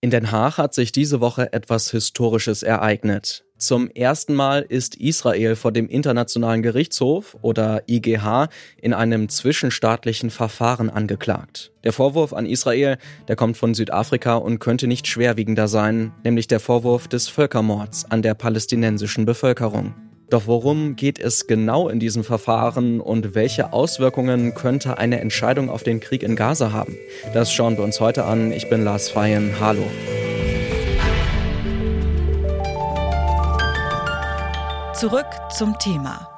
In Den Haag hat sich diese Woche etwas Historisches ereignet. Zum ersten Mal ist Israel vor dem Internationalen Gerichtshof oder IGH in einem zwischenstaatlichen Verfahren angeklagt. Der Vorwurf an Israel, der kommt von Südafrika und könnte nicht schwerwiegender sein, nämlich der Vorwurf des Völkermords an der palästinensischen Bevölkerung. Doch worum geht es genau in diesem Verfahren und welche Auswirkungen könnte eine Entscheidung auf den Krieg in Gaza haben? Das schauen wir uns heute an. Ich bin Lars Feyen. Hallo. Zurück zum Thema.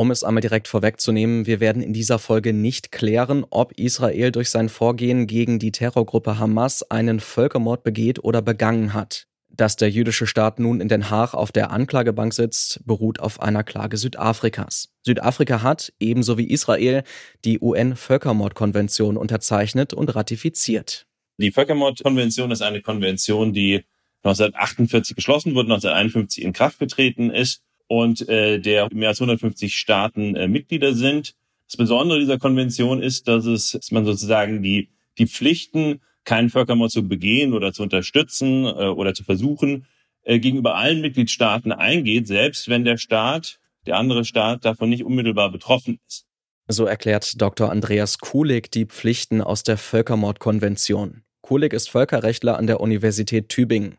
Um es einmal direkt vorwegzunehmen, wir werden in dieser Folge nicht klären, ob Israel durch sein Vorgehen gegen die Terrorgruppe Hamas einen Völkermord begeht oder begangen hat. Dass der jüdische Staat nun in Den Haag auf der Anklagebank sitzt, beruht auf einer Klage Südafrikas. Südafrika hat, ebenso wie Israel, die UN-Völkermordkonvention unterzeichnet und ratifiziert. Die Völkermordkonvention ist eine Konvention, die 1948 geschlossen wurde, 1951 in Kraft getreten ist und äh, der mehr als 150 Staaten äh, Mitglieder sind. Das Besondere dieser Konvention ist, dass es, dass man sozusagen die die Pflichten, keinen Völkermord zu begehen oder zu unterstützen äh, oder zu versuchen, äh, gegenüber allen Mitgliedstaaten eingeht, selbst wenn der Staat, der andere Staat davon nicht unmittelbar betroffen ist. So erklärt Dr. Andreas Kulig die Pflichten aus der Völkermordkonvention. Kulig ist Völkerrechtler an der Universität Tübingen.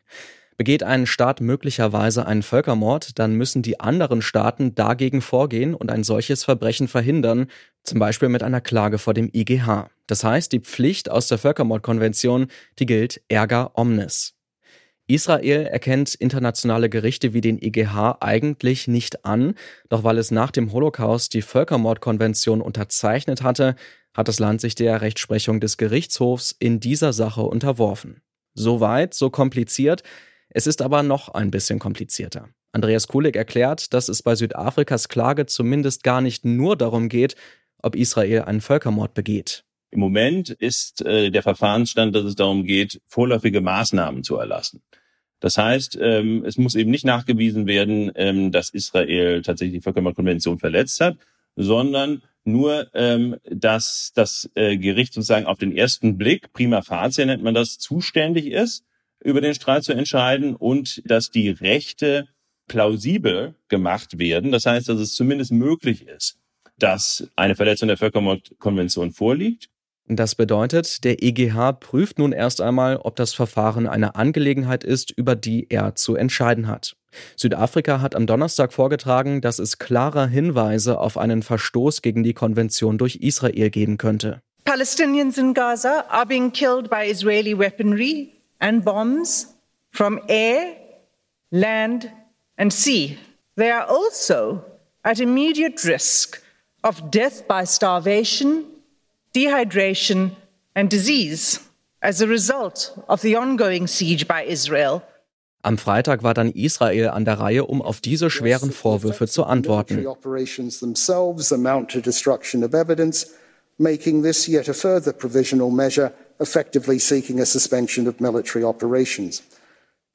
Begeht ein Staat möglicherweise einen Völkermord, dann müssen die anderen Staaten dagegen vorgehen und ein solches Verbrechen verhindern, zum Beispiel mit einer Klage vor dem IGH. Das heißt, die Pflicht aus der Völkermordkonvention, die gilt erga omnes. Israel erkennt internationale Gerichte wie den IGH eigentlich nicht an, doch weil es nach dem Holocaust die Völkermordkonvention unterzeichnet hatte, hat das Land sich der Rechtsprechung des Gerichtshofs in dieser Sache unterworfen. So weit, so kompliziert, es ist aber noch ein bisschen komplizierter. Andreas Kulig erklärt, dass es bei Südafrikas Klage zumindest gar nicht nur darum geht, ob Israel einen Völkermord begeht. Im Moment ist äh, der Verfahrensstand, dass es darum geht, vorläufige Maßnahmen zu erlassen. Das heißt, ähm, es muss eben nicht nachgewiesen werden, ähm, dass Israel tatsächlich die Völkermordkonvention verletzt hat, sondern nur, ähm, dass das äh, Gericht sozusagen auf den ersten Blick, prima facie nennt man das, zuständig ist über den Streit zu entscheiden und dass die Rechte plausibel gemacht werden. Das heißt, dass es zumindest möglich ist, dass eine Verletzung der Völkermordkonvention vorliegt. Das bedeutet, der EGH prüft nun erst einmal, ob das Verfahren eine Angelegenheit ist, über die er zu entscheiden hat. Südafrika hat am Donnerstag vorgetragen, dass es klarer Hinweise auf einen Verstoß gegen die Konvention durch Israel geben könnte. Palestinians in Gaza are being killed by Israeli weaponry and bombs from air, land, and sea. They are also at immediate risk of death by starvation, dehydration, and disease as a result of the ongoing siege by Israel. Am Freitag war dann Israel an der Reihe, um auf diese schweren Vorwürfe zu antworten. Effectively seeking a suspension of military operations.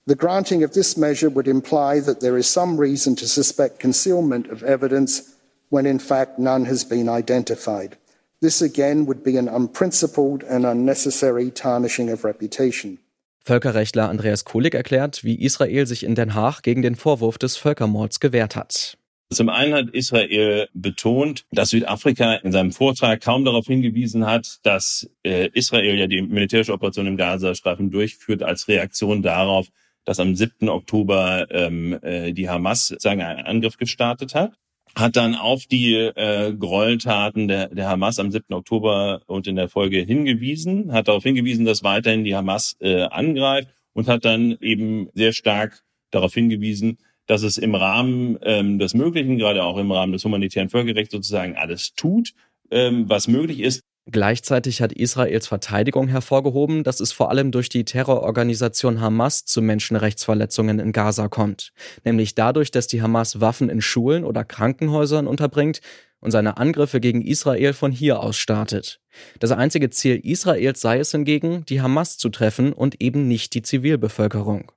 The granting of this measure would imply that there is some reason to suspect concealment of evidence when in fact none has been identified. This again would be an unprincipled and unnecessary tarnishing of reputation. Völkerrechtler Andreas Kulik erklärt, wie Israel sich in Den Haag gegen den Vorwurf des Völkermords gewehrt hat. Zum einen hat Israel betont, dass Südafrika in seinem Vortrag kaum darauf hingewiesen hat, dass äh, Israel ja die militärische Operation im Gazastreifen durchführt als Reaktion darauf, dass am 7. Oktober ähm, äh, die Hamas sagen einen Angriff gestartet hat hat dann auf die äh, Gräueltaten der, der Hamas am 7. Oktober und in der Folge hingewiesen, hat darauf hingewiesen, dass weiterhin die Hamas äh, angreift und hat dann eben sehr stark darauf hingewiesen, dass es im Rahmen ähm, des Möglichen, gerade auch im Rahmen des humanitären Völkerrechts sozusagen alles tut, ähm, was möglich ist. Gleichzeitig hat Israels Verteidigung hervorgehoben, dass es vor allem durch die Terrororganisation Hamas zu Menschenrechtsverletzungen in Gaza kommt, nämlich dadurch, dass die Hamas Waffen in Schulen oder Krankenhäusern unterbringt und seine Angriffe gegen Israel von hier aus startet. Das einzige Ziel Israels sei es hingegen, die Hamas zu treffen und eben nicht die Zivilbevölkerung.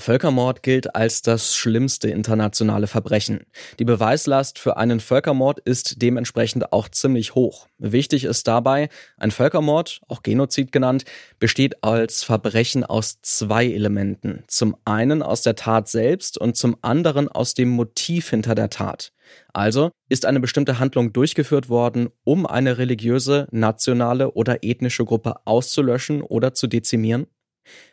Völkermord gilt als das schlimmste internationale Verbrechen. Die Beweislast für einen Völkermord ist dementsprechend auch ziemlich hoch. Wichtig ist dabei, ein Völkermord, auch Genozid genannt, besteht als Verbrechen aus zwei Elementen. Zum einen aus der Tat selbst und zum anderen aus dem Motiv hinter der Tat. Also ist eine bestimmte Handlung durchgeführt worden, um eine religiöse, nationale oder ethnische Gruppe auszulöschen oder zu dezimieren?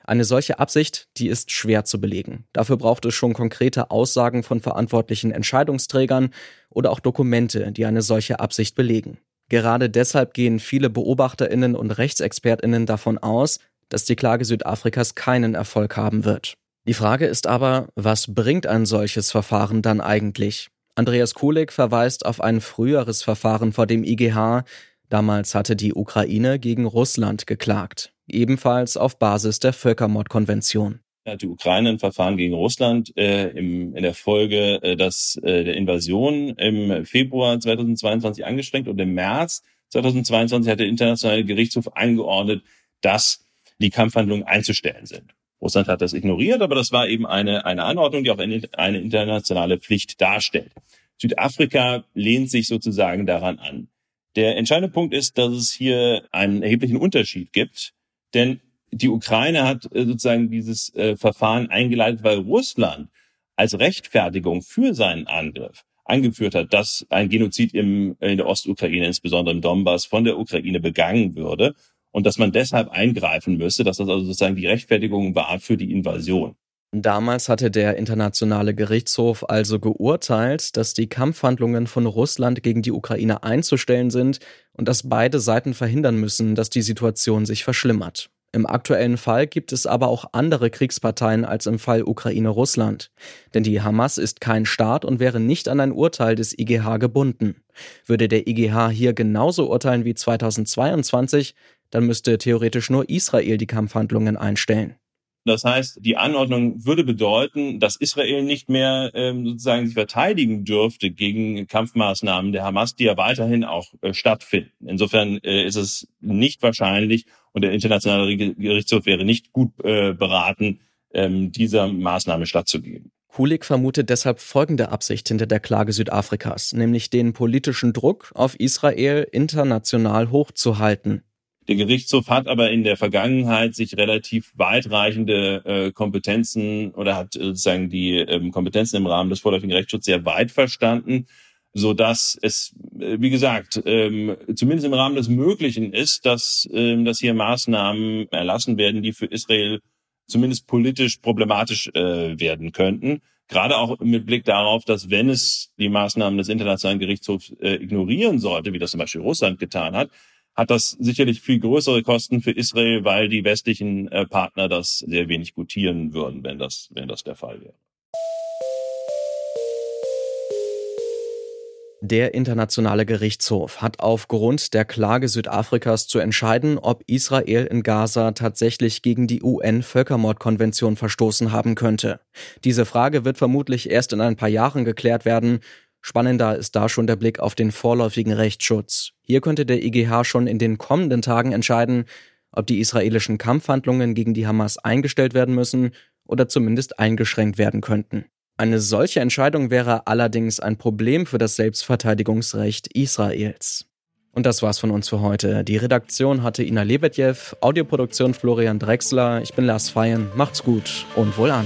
Eine solche Absicht, die ist schwer zu belegen. Dafür braucht es schon konkrete Aussagen von verantwortlichen Entscheidungsträgern oder auch Dokumente, die eine solche Absicht belegen. Gerade deshalb gehen viele Beobachterinnen und Rechtsexpertinnen davon aus, dass die Klage Südafrikas keinen Erfolg haben wird. Die Frage ist aber, was bringt ein solches Verfahren dann eigentlich? Andreas Kulik verweist auf ein früheres Verfahren vor dem IGH. Damals hatte die Ukraine gegen Russland geklagt ebenfalls auf Basis der Völkermordkonvention. Die Ukraine ein Verfahren gegen Russland äh, im, in der Folge äh, das, äh, der Invasion im Februar 2022 angestrengt und im März 2022 hat der Internationale Gerichtshof angeordnet, dass die Kampfhandlungen einzustellen sind. Russland hat das ignoriert, aber das war eben eine, eine Anordnung, die auch eine, eine internationale Pflicht darstellt. Südafrika lehnt sich sozusagen daran an. Der entscheidende Punkt ist, dass es hier einen erheblichen Unterschied gibt denn die Ukraine hat äh, sozusagen dieses äh, Verfahren eingeleitet, weil Russland als Rechtfertigung für seinen Angriff angeführt hat, dass ein Genozid im, in der Ostukraine, insbesondere im Donbass, von der Ukraine begangen würde und dass man deshalb eingreifen müsse, dass das also sozusagen die Rechtfertigung war für die Invasion. Damals hatte der Internationale Gerichtshof also geurteilt, dass die Kampfhandlungen von Russland gegen die Ukraine einzustellen sind und dass beide Seiten verhindern müssen, dass die Situation sich verschlimmert. Im aktuellen Fall gibt es aber auch andere Kriegsparteien als im Fall Ukraine-Russland. Denn die Hamas ist kein Staat und wäre nicht an ein Urteil des IGH gebunden. Würde der IGH hier genauso urteilen wie 2022, dann müsste theoretisch nur Israel die Kampfhandlungen einstellen. Das heißt, die Anordnung würde bedeuten, dass Israel nicht mehr ähm, sozusagen sich verteidigen dürfte gegen Kampfmaßnahmen der Hamas, die ja weiterhin auch äh, stattfinden. Insofern äh, ist es nicht wahrscheinlich und der internationale Gerichtshof wäre nicht gut äh, beraten, ähm, dieser Maßnahme stattzugeben. Kulik vermutet deshalb folgende Absicht hinter der Klage Südafrikas, nämlich den politischen Druck auf Israel international hochzuhalten. Der Gerichtshof hat aber in der Vergangenheit sich relativ weitreichende äh, Kompetenzen oder hat sozusagen die ähm, Kompetenzen im Rahmen des vorläufigen Rechtsschutzes sehr weit verstanden, so dass es, äh, wie gesagt, ähm, zumindest im Rahmen des Möglichen ist, dass, ähm, dass hier Maßnahmen erlassen werden, die für Israel zumindest politisch problematisch äh, werden könnten. Gerade auch mit Blick darauf, dass wenn es die Maßnahmen des Internationalen Gerichtshofs äh, ignorieren sollte, wie das zum Beispiel Russland getan hat, hat das sicherlich viel größere Kosten für Israel, weil die westlichen äh, Partner das sehr wenig gutieren würden, wenn das, wenn das der Fall wäre. Der Internationale Gerichtshof hat aufgrund der Klage Südafrikas zu entscheiden, ob Israel in Gaza tatsächlich gegen die UN-Völkermordkonvention verstoßen haben könnte. Diese Frage wird vermutlich erst in ein paar Jahren geklärt werden, Spannender ist da schon der Blick auf den vorläufigen Rechtsschutz. Hier könnte der IGH schon in den kommenden Tagen entscheiden, ob die israelischen Kampfhandlungen gegen die Hamas eingestellt werden müssen oder zumindest eingeschränkt werden könnten. Eine solche Entscheidung wäre allerdings ein Problem für das Selbstverteidigungsrecht Israels. Und das war's von uns für heute. Die Redaktion hatte Ina Lebedjew, Audioproduktion Florian Drexler, ich bin Lars Feyen. Macht's gut und wohl an.